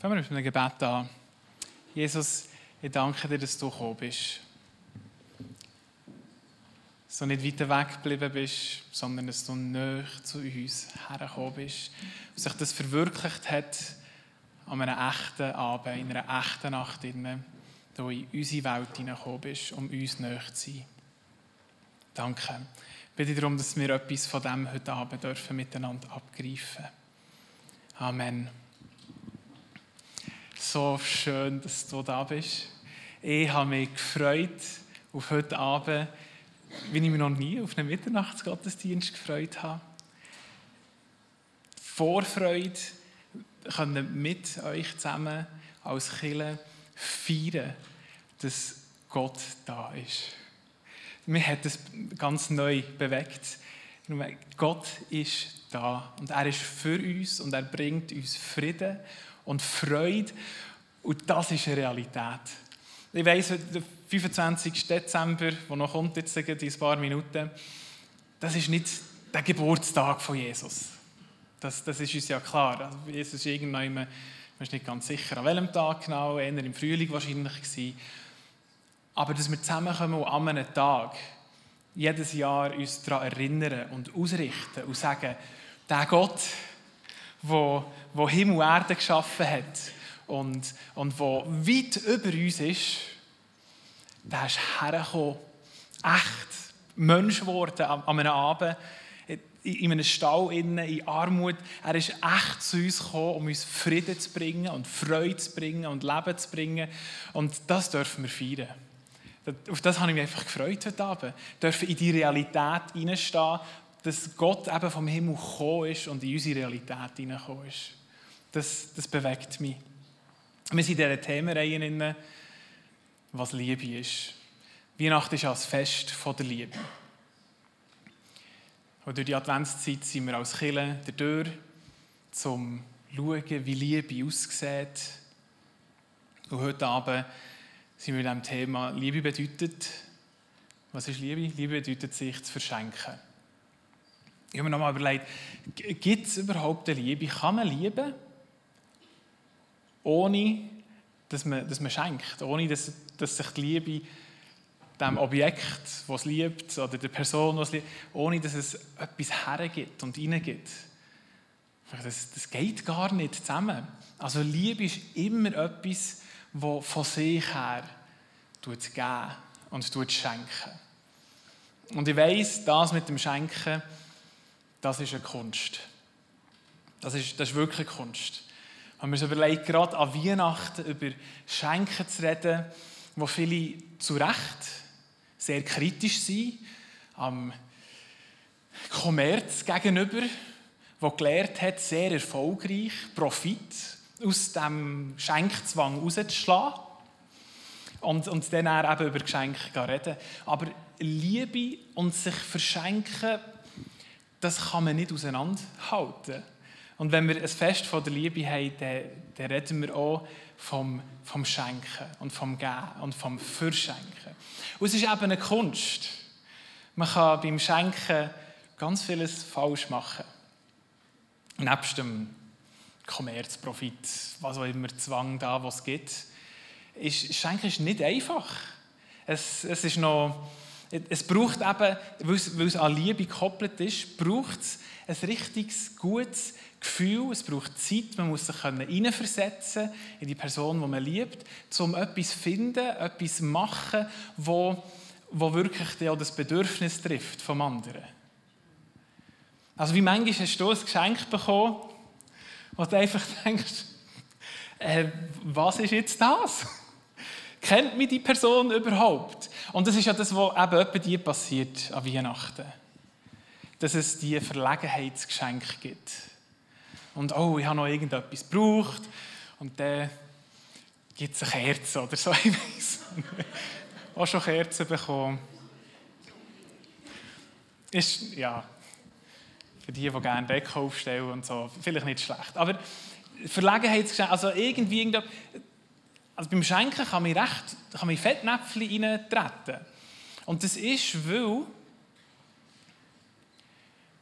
Fangen wir mit einem Gebet an. Jesus, ich danke dir, dass du gekommen bist. Dass du nicht weiter weg geblieben bist, sondern dass du näher zu uns hergekommen bist. Dass sich das verwirklicht hat an einem echten Abend, in einer echten Nacht, in du in unsere Welt hineingekommen bist, um uns näher zu sein. Danke. Ich bitte darum, dass wir etwas von dem heute Abend dürfen miteinander abgreifen. Amen so schön, dass du da bist. Ich habe mich gefreut auf heute Abend, wie ich mich noch nie auf einen Mitternachtsgottesdienst gefreut habe. Vorfreude können mit euch zusammen als Killer feiern, dass Gott da ist. Mir hat es ganz neu bewegt. Gott ist da und er ist für uns und er bringt uns Frieden und Freude. Und das ist eine Realität. Ich weiss, der 25. Dezember, der noch kommt, jetzt in ein paar Minuten, das ist nicht der Geburtstag von Jesus. Das, das ist uns ja klar. Also Jesus ist irgendwann, man ist nicht ganz sicher, an welchem Tag genau, eher im Frühling wahrscheinlich gewesen. Aber dass wir zusammenkommen und an einem Tag jedes Jahr uns daran erinnern und ausrichten und sagen, der Gott, wo, wo Himmel und Erde geschaffen hat und, und wo weit über uns ist, der ist hergekommen, echt Mensch geworden an, einem Abend, in einem Stall in Armut. Er ist echt zu uns gekommen, um uns Frieden zu bringen und Freude zu bringen und Leben zu bringen. Und das dürfen wir feiern. Auf das habe ich mich einfach gefreut heute Abend. Dürfen in die Realität hineinstehen dass Gott eben vom Himmel gekommen ist und in unsere Realität hineingekommen ist. Das, das bewegt mich. Wir sind in dieser Themenreihe, was Liebe ist. Weihnachten ist als Fest von der Liebe. Und durch die Adventszeit sind wir als Kirche der Tür, um zu schauen, wie Liebe aussieht. Und heute Abend sind wir in diesem Thema Liebe bedeutet. Was ist Liebe? Liebe bedeutet, sich zu verschenken. Ich habe mir nochmal überlegt, gibt es überhaupt eine Liebe? Kann man lieben, ohne dass man, dass man schenkt, ohne dass, dass sich die Liebe dem Objekt, das es liebt, oder der Person, die es liebt, ohne dass es etwas hergibt und hineingibt. Das, das geht gar nicht zusammen. Also Liebe ist immer etwas, das von sich her geben und schenken. Und ich weiss, das mit dem Schenken, das ist eine Kunst. Das ist, das ist wirklich eine Kunst. Wenn man sich überlegt, gerade an Weihnachten über Schenken zu reden, wo viele zu Recht sehr kritisch sind, am Kommerz gegenüber, wo gelehrt hat, sehr erfolgreich Profit aus dem Schenkzwang rauszuschlagen und, und dann eben über Geschenke reden. Aber Liebe und sich verschenken das kann man nicht auseinanderhalten. Und wenn wir ein Fest von der Liebe haben, dann, dann reden wir auch vom, vom Schenken und vom Geben und vom Verschenken. Und es ist eben eine Kunst. Man kann beim Schenken ganz vieles falsch machen. Nebst dem Kommerzprofit, was auch immer Zwang da, was es gibt, ist Schenken ist nicht einfach. Es, es ist noch es braucht eben, weil es an Liebe gekoppelt ist, braucht es ein richtiges, gutes Gefühl, es braucht Zeit, man muss sich hineinversetzen in die Person, die man liebt, um etwas zu finden, etwas zu machen, wo, wo wirklich das Bedürfnis trifft vom anderen. Also wie manchmal hast du ein Geschenk bekommen, wo du einfach denkst, äh, was ist jetzt das? Kennt mich die Person überhaupt? Und das ist ja das, was eben etwa dir passiert an Weihnachten. Dass es die Verlegenheitsgeschenke gibt. Und oh, ich habe noch irgendetwas gebraucht. Und dann gibt es eine Kerze oder so. Ich weiß Auch schon Kerzen bekommen. Ist, ja, für die, die gerne Decken aufstellen und so, vielleicht nicht schlecht. Aber Verlegenheitsgeschenke, also irgendwie, also beim Schenken kann man recht, kann man Fettnäpfchen reintreten. Und das ist, weil,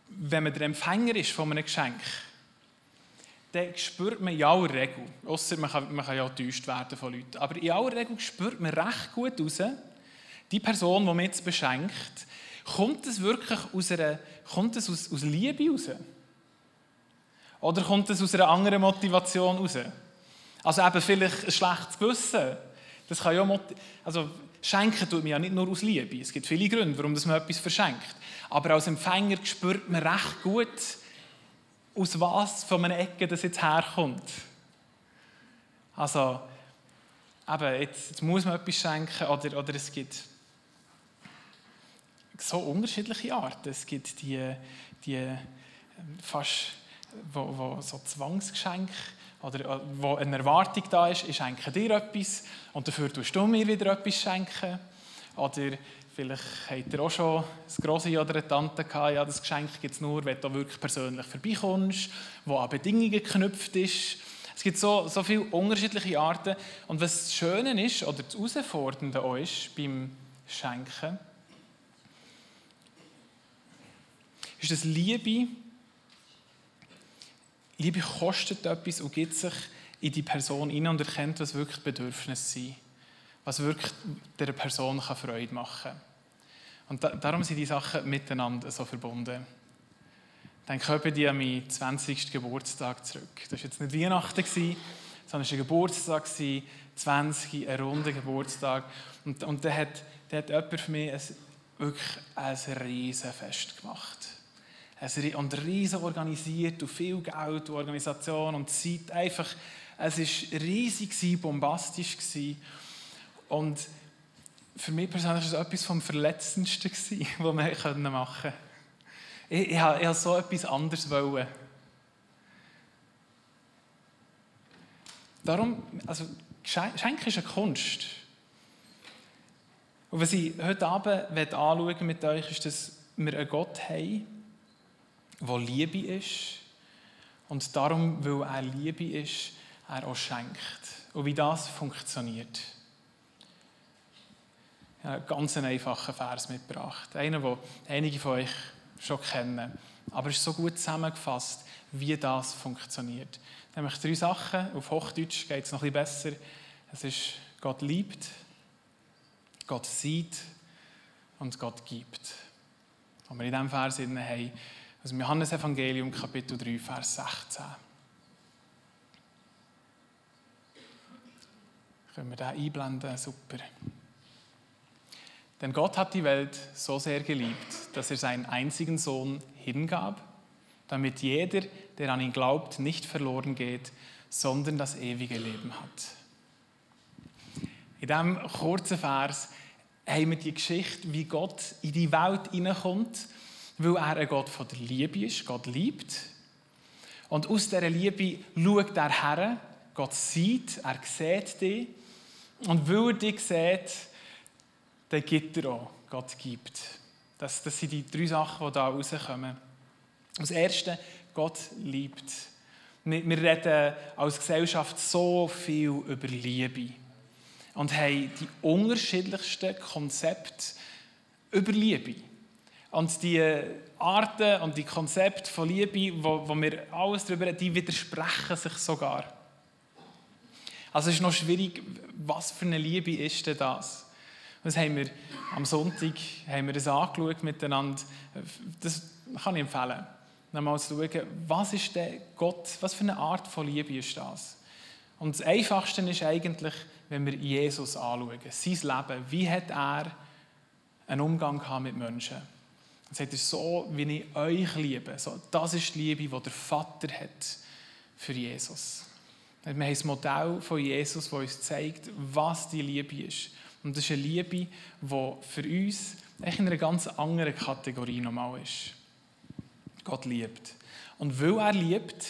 wenn man der Empfänger ist von einem Geschenk, dann spürt man in aller Regel, außer man kann, man kann ja enttäuscht werden von Leuten, aber in aller Regel spürt man recht gut raus, die Person, die man jetzt beschenkt, kommt es wirklich aus, einer, kommt es aus, aus Liebe raus? Oder kommt es aus einer anderen Motivation raus? Also eben vielleicht ein schlechtes Gewissen. Das kann ja also schenken tut man ja nicht nur aus Liebe. Es gibt viele Gründe, warum man etwas verschenkt. Aber als Empfänger spürt man recht gut, aus was von einer Ecke das jetzt herkommt. Also, eben, jetzt, jetzt muss man etwas schenken oder, oder es gibt so unterschiedliche Arten. Es gibt die, die ähm, fast wo, wo so Zwangsgeschenke oder äh, wo eine Erwartung da ist, ich schenke dir etwas und dafür tust du mir wieder etwas schenken. Oder vielleicht habt ihr auch schon eine grosse oder eine Tante gehabt, ja, das Geschenk gibt es nur, wenn du wirklich persönlich vorbeikommst, wo an Bedingungen geknüpft ist. Es gibt so, so viele unterschiedliche Arten. Und was das Schöne ist, oder das Herausfordernde auch ist beim Schenken, ist, dass Liebe Liebe kostet etwas und gibt sich in die Person hinein und erkennt, was wirklich Bedürfnisse sind. Was wirklich der Person Freude machen kann. Und da, darum sind die Sachen miteinander so verbunden. Dann kommen die an meinen 20. Geburtstag zurück. Das war jetzt nicht Weihnachten, sondern es war ein Geburtstag, 20, ein runder Geburtstag. Und, und da hat, hat jemand für mich ein, wirklich ein Riesenfest gemacht und riesen organisiert und viel Geld und Organisation und Zeit. Einfach, es war riesig, bombastisch. Und für mich persönlich war es etwas vom Verletzendsten, was wir machen konnten. Ich, ich, ich wollte so etwas anderes. Wollen. Darum, also Schenken ist eine Kunst. Und was ich heute Abend anschauen mit euch, ist, dass wir einen Gott haben, wo Liebe ist und darum, weil er Liebe ist, er auch schenkt. Und wie das funktioniert. Ich habe einen ganz einfachen Vers mitgebracht. Einen, den einige von euch schon kennen. Aber es ist so gut zusammengefasst, wie das funktioniert. Nämlich drei Sachen. Auf Hochdeutsch geht es noch ein bisschen besser. Es ist Gott liebt, Gott sieht und Gott gibt. Und wir in diesem Vers haben, aus dem Johannesevangelium, Kapitel 3, Vers 16. Können wir den einblenden? Super. Denn Gott hat die Welt so sehr geliebt, dass er seinen einzigen Sohn hingab, damit jeder, der an ihn glaubt, nicht verloren geht, sondern das ewige Leben hat. In diesem kurzen Vers haben wir die Geschichte, wie Gott in die Welt hineinkommt weil er ein Gott von der Liebe ist. Gott liebt. Und aus dieser Liebe schaut er her. Gott sieht, er sieht dich. Und weil er dich sieht, dann gibt er auch. Gott gibt. Das, das sind die drei Sachen, die da rauskommen. Das Erste, Gott liebt. Wir reden als Gesellschaft so viel über Liebe und haben die unterschiedlichsten Konzepte über Liebe. Und die Arten und die Konzepte von Liebe, wo, wo wir alles darüber reden, die widersprechen sich sogar. Also es ist noch schwierig, was für eine Liebe ist denn das? Das haben wir am Sonntag haben wir das angeschaut miteinander. Das kann ich empfehlen. Nochmal zu schauen, was ist denn Gott, was für eine Art von Liebe ist das? Und das Einfachste ist eigentlich, wenn wir Jesus anschauen, sein Leben. Wie hat er einen Umgang mit Menschen? Er sagt er, so wie ich euch liebe. So, das ist die Liebe, die der Vater hat für Jesus. Wir haben das Modell von Jesus, das uns zeigt, was die Liebe ist. Und das ist eine Liebe, die für uns in einer ganz anderen Kategorie normal ist. Gott liebt. Und weil er liebt,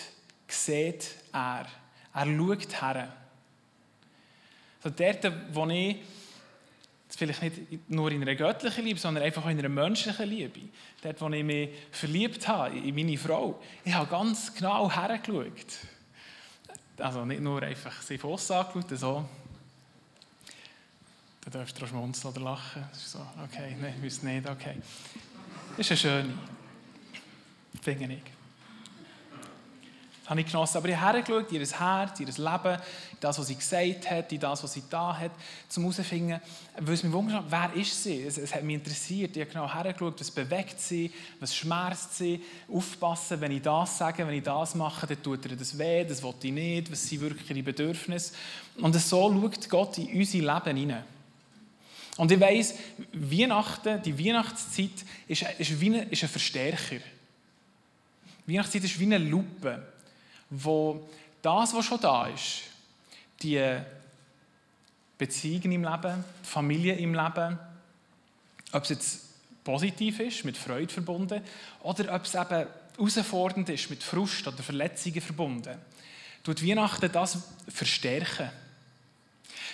sieht er. Er schaut her. Also dort, wo ich vielleicht nicht nur in einer göttlichen Liebe, sondern einfach auch in einer menschlichen Liebe. Dort, wo ich mich verliebt habe, in meine Frau, ich habe ganz genau hergeschaut. Also nicht nur einfach sie von außen angeschaut, so. Da ihr auch schmunzeln oder lachen. Das ist so, okay, nein, wüsste nicht, okay. Das ist eine schöne, finde ich. Habe ich genossen. Aber ich habe hergeschaut, ihr Herz, ihr Leben, das, was sie gesagt hat, das, was sie da hat, zum herauszufinden, weil es mich wundert, wer ist sie? Es, es, hat mich interessiert. Ich habe genau hergeschaut, was bewegt sie, was schmerzt sie. Aufpassen, wenn ich das sage, wenn ich das mache, dann tut ihr das weh, das will ich nicht, was sind wirklich ihre Bedürfnisse. Und so schaut Gott in unser Leben hinein. Und ich weiss, Weihnachten, die Weihnachtszeit ist, ist, wie ein, ist ein Verstärker. Weihnachtszeit ist wie eine Lupe wo das, was schon da ist, die Beziehungen im Leben, die Familie im Leben, ob es jetzt positiv ist, mit Freude verbunden, oder ob es eben herausfordernd ist, mit Frust oder Verletzungen verbunden, tut Weihnachten das verstärken.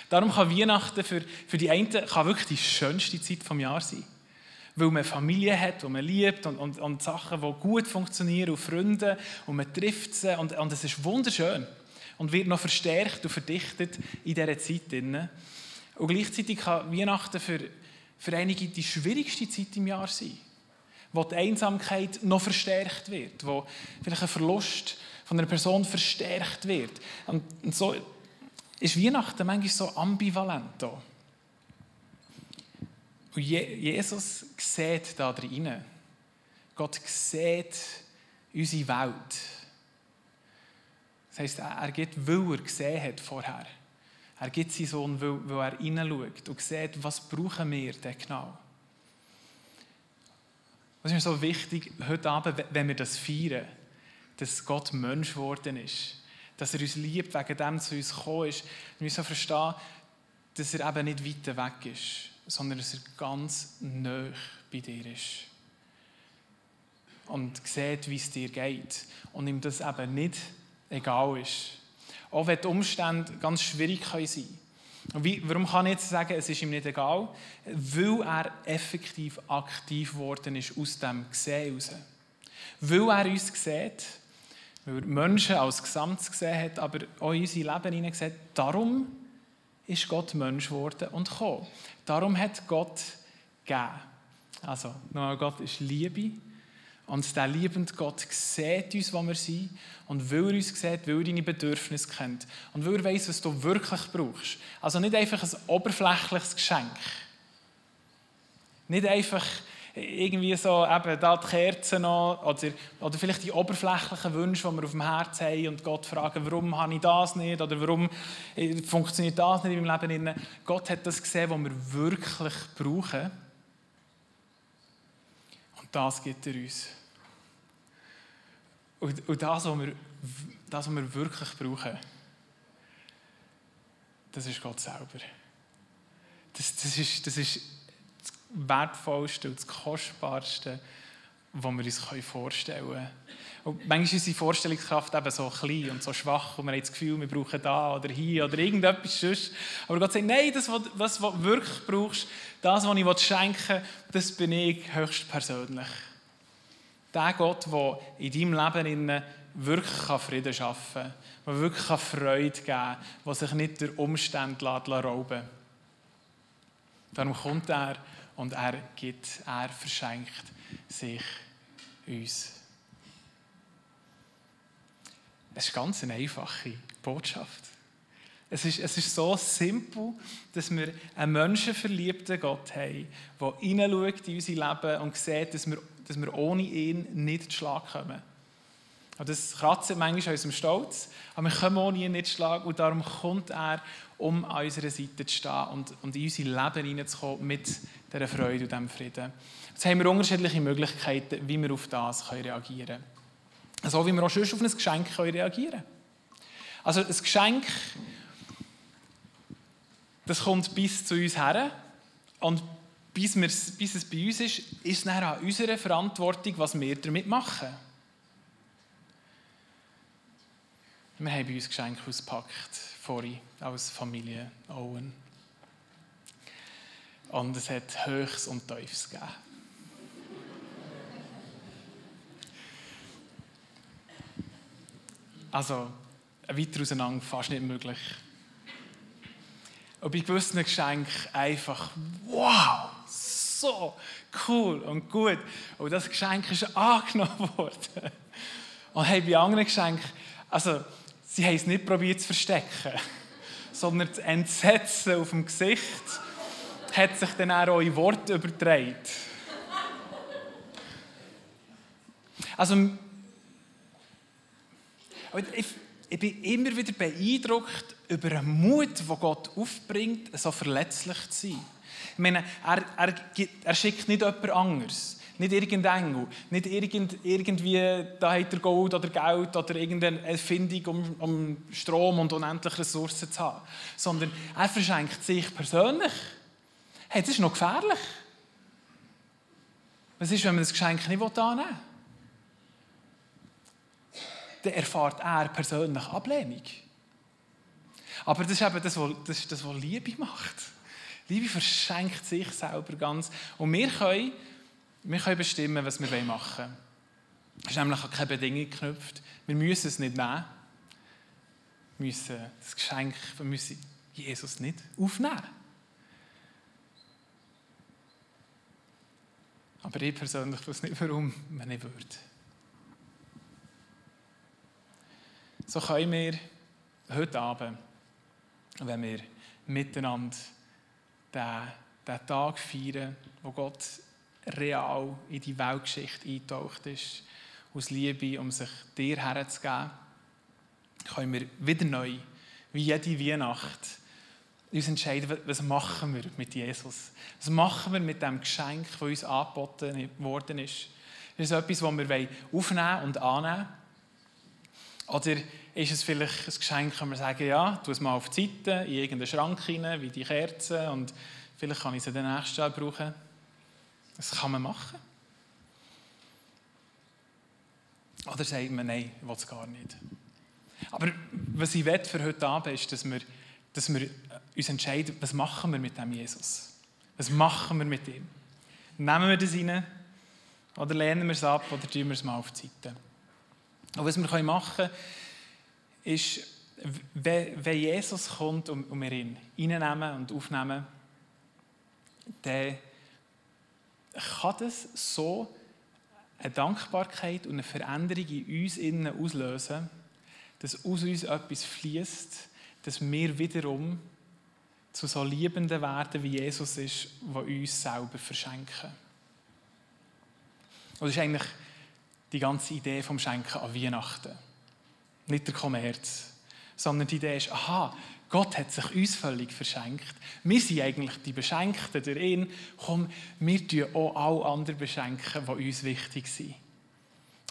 Darum kann Weihnachten für, für die einen kann wirklich die schönste Zeit des Jahres sein weil man Familie hat, die man liebt und, und, und Sachen, die gut funktionieren und Freunde und man trifft sie und, und es ist wunderschön und wird noch verstärkt und verdichtet in dieser Zeit. Und gleichzeitig kann Weihnachten für, für einige die schwierigste Zeit im Jahr sein, wo die Einsamkeit noch verstärkt wird, wo vielleicht ein Verlust von einer Person verstärkt wird. Und so ist Weihnachten manchmal so ambivalent. Hier. Und Jesus sieht da drin. Gott sieht unsere Welt. Das heisst, er gibt, weil er gesehen hat vorher. Er gibt seinen Sohn, weil, er hineinschaut und sieht, was brauchen wir denn genau. Was ist mir so wichtig heute Abend, wenn wir das feiern, dass Gott Mensch geworden ist, dass er uns liebt, wegen dem zu uns gekommen ist. Wir müssen verstehen, dass er eben nicht weiter weg ist sondern dass er ganz nah bei dir ist. Und sieht, wie es dir geht. Und ihm das eben nicht egal ist. Auch wenn die Umstände ganz schwierig sein können. Und wie, warum kann ich jetzt sagen, es ist ihm nicht egal? Weil er effektiv aktiv geworden ist aus dem Gesehen heraus. Weil er uns sieht, weil er Menschen als Gesamt gesehen hat, aber auch in unser Leben hineingesehen darum ist Gott Mensch geworden und gekommen. Darum hat Gott gegeben. Also, nochmal, Gott ist Liebe. Und der liebende Gott sieht uns, wo wir sind. Und weil er uns sieht, weil er deine Bedürfnisse kennt. Und weil er weiß, was du wirklich brauchst. Also nicht einfach ein oberflächliches Geschenk. Nicht einfach irgendwie so eben da die Kerzen noch oder, oder vielleicht die oberflächlichen Wünsche, die wir auf dem Herz haben und Gott fragen, warum habe ich das nicht oder warum äh, funktioniert das nicht in meinem Leben. Gott hat das gesehen, was wir wirklich brauchen und das gibt er uns. Und, das, was wir, das, was wir wirklich brauchen, das ist Gott selber. Das, das, ist, das ist Wertvollste und das Kostbarste, was wir uns vorstellen können. Und manchmal ist unsere Vorstellungskraft eben so klein und so schwach und wir haben das Gefühl, wir brauchen da oder hier oder irgendetwas sonst. Aber Gott sagt, nein, das, was du wirklich brauchst, das, was ich schenken will, das bin ich höchstpersönlich. Der Gott, der in deinem Leben wirklich Frieden schaffen kann, der wirklich Freude geben kann, der sich nicht durch Umstände rauben lässt. Darum kommt er und er gibt, er verschenkt sich uns. Es ist ganz eine einfache Botschaft. Es ist, es ist so simpel, dass wir einen menschenverliebten Gott haben, der hineinschaut in unser Leben und sieht, dass wir, dass wir ohne ihn nicht zu Schlag kommen. Und das kratzt manchmal an unserem Stolz, aber wir kommen ohne ihn nicht zu Schlag und darum kommt er, um an unserer Seite zu stehen und, und in unser Leben hineinzukommen mit dieser Freude und diesem Frieden. Jetzt haben wir unterschiedliche Möglichkeiten, wie wir auf das reagieren können. So wie wir auch schon auf ein Geschenk reagieren können. Also ein Geschenk, das kommt bis zu uns her und bis, wir, bis es bei uns ist, ist es an unserer Verantwortung, was wir damit machen. Wir haben bei uns Geschenke ausgepackt, vorhin, als Familie Owen. Und es hat Höchst und Tiefs gegeben. Also, weiter auseinander fast nicht möglich. Und bei gewissen Geschenken einfach, wow, so cool und gut. Und das Geschenk ist angenommen worden. Und hey, bei anderen Geschenken, Also, sie haben es nicht probiert zu verstecken, sondern das Entsetzen auf dem Gesicht hat sich dann auch in Wort übertragen. Also, ich, ich bin immer wieder beeindruckt über den Mut, den Gott aufbringt, so verletzlich zu sein. Ich meine, er, er, er schickt nicht jemand anderes. Nicht irgendein Engel. Nicht irgend, irgendwie, da hat er Gold oder Geld oder irgendeine Erfindung, um, um Strom und unendliche Ressourcen zu haben. Sondern er verschenkt sich persönlich. Hey, das ist noch gefährlich. Was ist, wenn man das Geschenk nicht annehmen will? Dann erfahrt er persönlich Ablehnung. Aber das ist eben das, was, das, was Liebe macht. Liebe verschenkt sich selber ganz. Und wir können, wir können bestimmen, was wir machen wollen. Es ist nämlich an keine Bedingung geknüpft. Wir müssen es nicht nehmen. Wir müssen das Geschenk, wir müssen Jesus nicht aufnehmen. Aber ich persönlich weiß nicht, warum man nicht würde. So können wir heute Abend, wenn wir miteinander den Tag feiern, wo Gott real in die Weltgeschichte eingetaucht ist, aus Liebe, um sich dir herzugeben, können wir wieder neu, wie jede Weihnacht, uns entscheiden, was machen wir mit Jesus? Was machen wir mit dem Geschenk, das uns angeboten worden ist? Ist es etwas, das wir aufnehmen und annehmen Oder ist es vielleicht ein Geschenk, kann man sagen, ja, tu es mal auf die Seite, in irgendeinen Schrank hinein, wie die Kerzen, und vielleicht kann ich sie den nächsten Jahr brauchen. Das kann man machen. Oder sagt man, nein, ich will es gar nicht. Aber was ich für heute Abend ist, dass wir, dass wir uns entscheiden, was machen wir mit dem Jesus? Was machen wir mit ihm? Nehmen wir das rein oder lehnen wir es ab oder tun wir es mal auf die Seite? Und was wir machen können, ist, wenn Jesus kommt und wir ihn reinnehmen und aufnehmen, dann kann das so eine Dankbarkeit und eine Veränderung in uns innen auslösen, dass aus uns etwas fließt, dass wir wiederum zu so Liebenden werden, wie Jesus ist, die uns selber verschenken. Und das ist eigentlich die ganze Idee vom Schenken an Weihnachten. Nicht der Kommerz, sondern die Idee ist, aha, Gott hat sich uns völlig verschenkt. Wir sind eigentlich die Beschenkten durch ihn. Komm, wir tun auch alle anderen beschenken, die uns wichtig sind.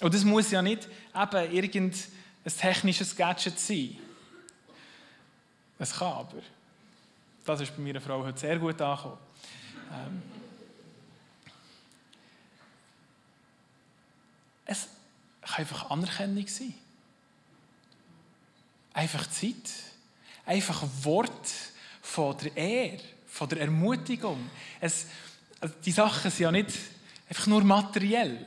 Und das muss ja nicht eben irgendein technisches Gadget sein. Es kann aber. Das ist bei meiner Frau heute sehr gut angekommen. Ähm, es kann einfach Anerkennung sein. Einfach Zeit. Einfach Wort von der Ehre, von der Ermutigung. Es, also die Sachen sind ja nicht einfach nur materiell,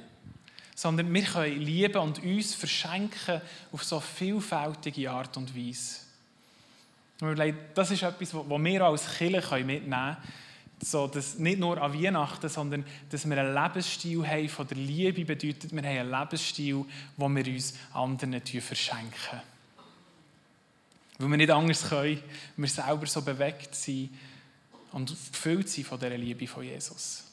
sondern wir können lieben und uns verschenken auf so vielfältige Art und Weise. Das ist etwas, was wir als Kirche mitnehmen können. So, dass nicht nur an Weihnachten, sondern dass wir einen Lebensstil haben von der Liebe, bedeutet, wir haben einen Lebensstil, wo wir uns anderen verschenken. Weil wir nicht anders können, wir selber so bewegt sind und gefüllt sind von dieser Liebe von Jesus.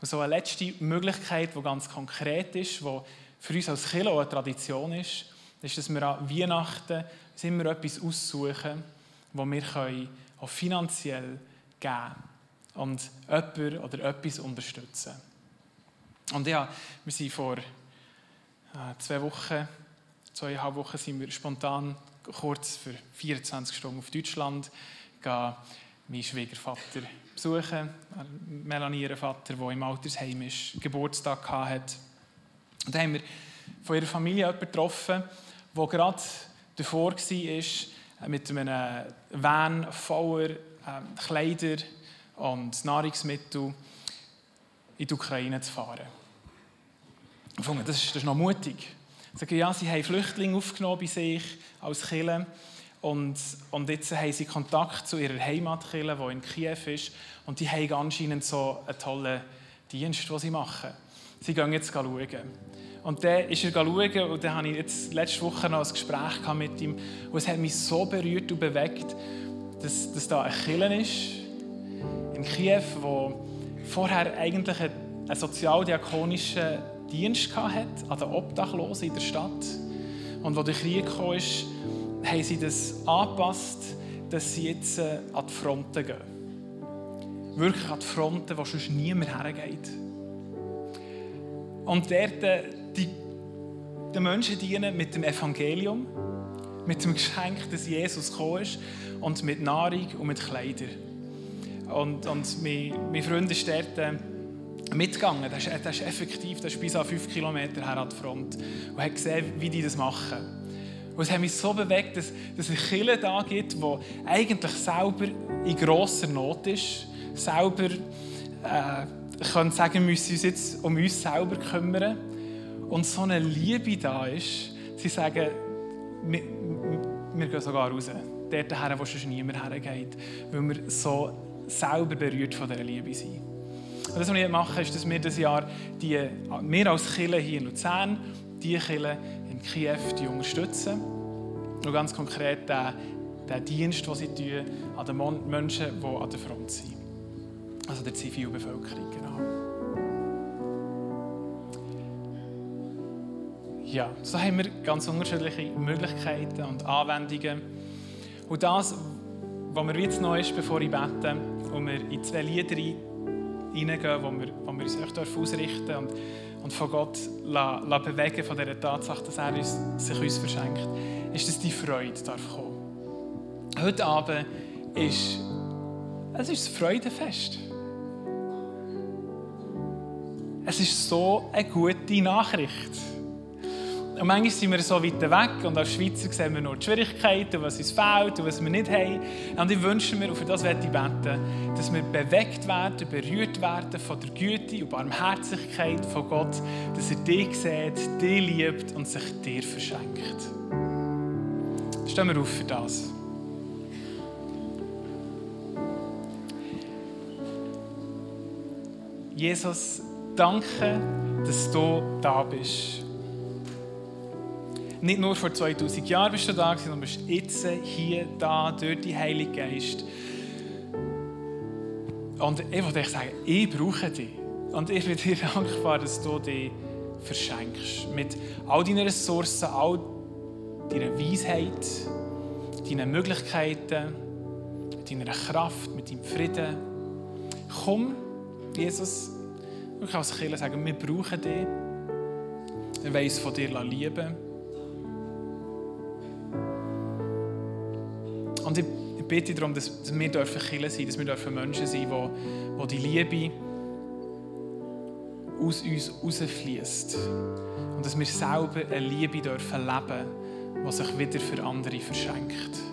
Und so eine letzte Möglichkeit, die ganz konkret ist, die für uns als auch eine Tradition ist, ist, dass wir an Weihnachten immer etwas aussuchen, wo wir auch finanziell geben und jemanden oder etwas unterstützen. Und ja, wir sind vor äh, zwei Wochen, zweieinhalb Wochen, sind wir spontan kurz für 24 Stunden auf Deutschland gehen, meinen Schwiegervater besuchen, Melanie, ihren Vater, der im Altersheim ist, Geburtstag hatte. Und da haben wir von ihrer Familie jemanden getroffen, der gerade davor war, mit einem Van voller ähm, Kleider und Nahrungsmittel in die Ukraine zu fahren. Ich fand, das ist, das ist noch mutig. Sagen, ja, sie haben Flüchtlinge aufgenommen bei sich als Kille und, und jetzt haben sie Kontakt zu ihrer Heimatkille, die in Kiew ist und die haben anscheinend so einen tollen Dienst, den sie machen. Sie gehen jetzt schauen. Und dann ist er schauen und dann hatte ich jetzt letzte Woche noch ein Gespräch mit ihm und es hat mich so berührt und bewegt, dass, dass da ein Kirche ist in Kiew, wo vorher eigentlich einen sozialdiakonischen Dienst hatte an den Obdachlosen in der Stadt. Und als der Krieg kam, haben sie das angepasst, dass sie jetzt äh, an die Fronten gehen. Wirklich an die Fronten, wo sonst niemand hergeht. Und dort äh, die, die Menschen dienen mit dem Evangelium, mit dem Geschenk, dass Jesus gekommen ist und mit Nahrung und mit Kleidern. Und, und mein, mein Freund ist dort äh, mitgegangen. Der ist, der ist effektiv der ist bis an fünf Kilometer her an die Front und hat gesehen, wie die das machen. Und es hat mich so bewegt, dass, dass es Kirche da gibt, die eigentlich selber in grosser Not ist, selber äh, können sagen, wir müssen uns jetzt um uns selber kümmern. Und so eine Liebe da ist, sie sagen, wir, wir gehen sogar raus. Dort her, wo schon niemand hergeht. Weil wir so selber berührt von dieser Liebe sind. Und das, was ich mache, ist, dass wir dieses Jahr die, wir als Kirche hier in Luzern, die Kirche in Kiew die unterstützen. Und ganz konkret den, den Dienst, den sie tun an den Menschen, die an der Front sind. Also der Zivilbevölkerung, genau. Ja, so haben wir ganz unterschiedliche Möglichkeiten und Anwendungen. Und das, was mir jetzt noch ist, bevor ich bete, und wir in zwei Lieder hineingehen, wo wir, wo wir uns echt ausrichten und, und von Gott la, la bewegen, von dieser Tatsache, dass er uns, sich uns verschenkt, ist, dass die Freude darf kommen. Heute Abend ist, es ist das Freudenfest. Es ist so eine gute Nachricht. Und manchmal sind wir so weit weg und als Schweizer sehen wir nur die Schwierigkeiten, was uns fehlt und was wir nicht haben. Und ich wünsche mir, und für das werde ich beten, dass wir bewegt werden, berührt werden von der Güte und Barmherzigkeit von Gott, dass er dich sieht, dich liebt und sich dir verschenkt. Stehen wir auf für das. Jesus, danke, dass du da bist nicht nur vor 2000 Jahren bist du da, sondern bist jetzt hier, da, durch die Heilige Geist. Und ich wollte sagen, ich brauche dich. Und ich bin dir dankbar, dass du dich verschenkst. Mit all deinen Ressourcen, all deiner Weisheit, deinen Möglichkeiten, mit deiner Kraft, mit deinem Frieden. Komm, Jesus, ich kann als Kirche sagen, wir brauchen dich. Wir wollen uns von dir lieben bitte darum, dass, dass wir dürfen Kirche sein, dass wir Menschen sein, die, die die Liebe aus uns rausfließt. Und dass wir selber eine Liebe dürfen leben, die sich wieder für andere verschenkt.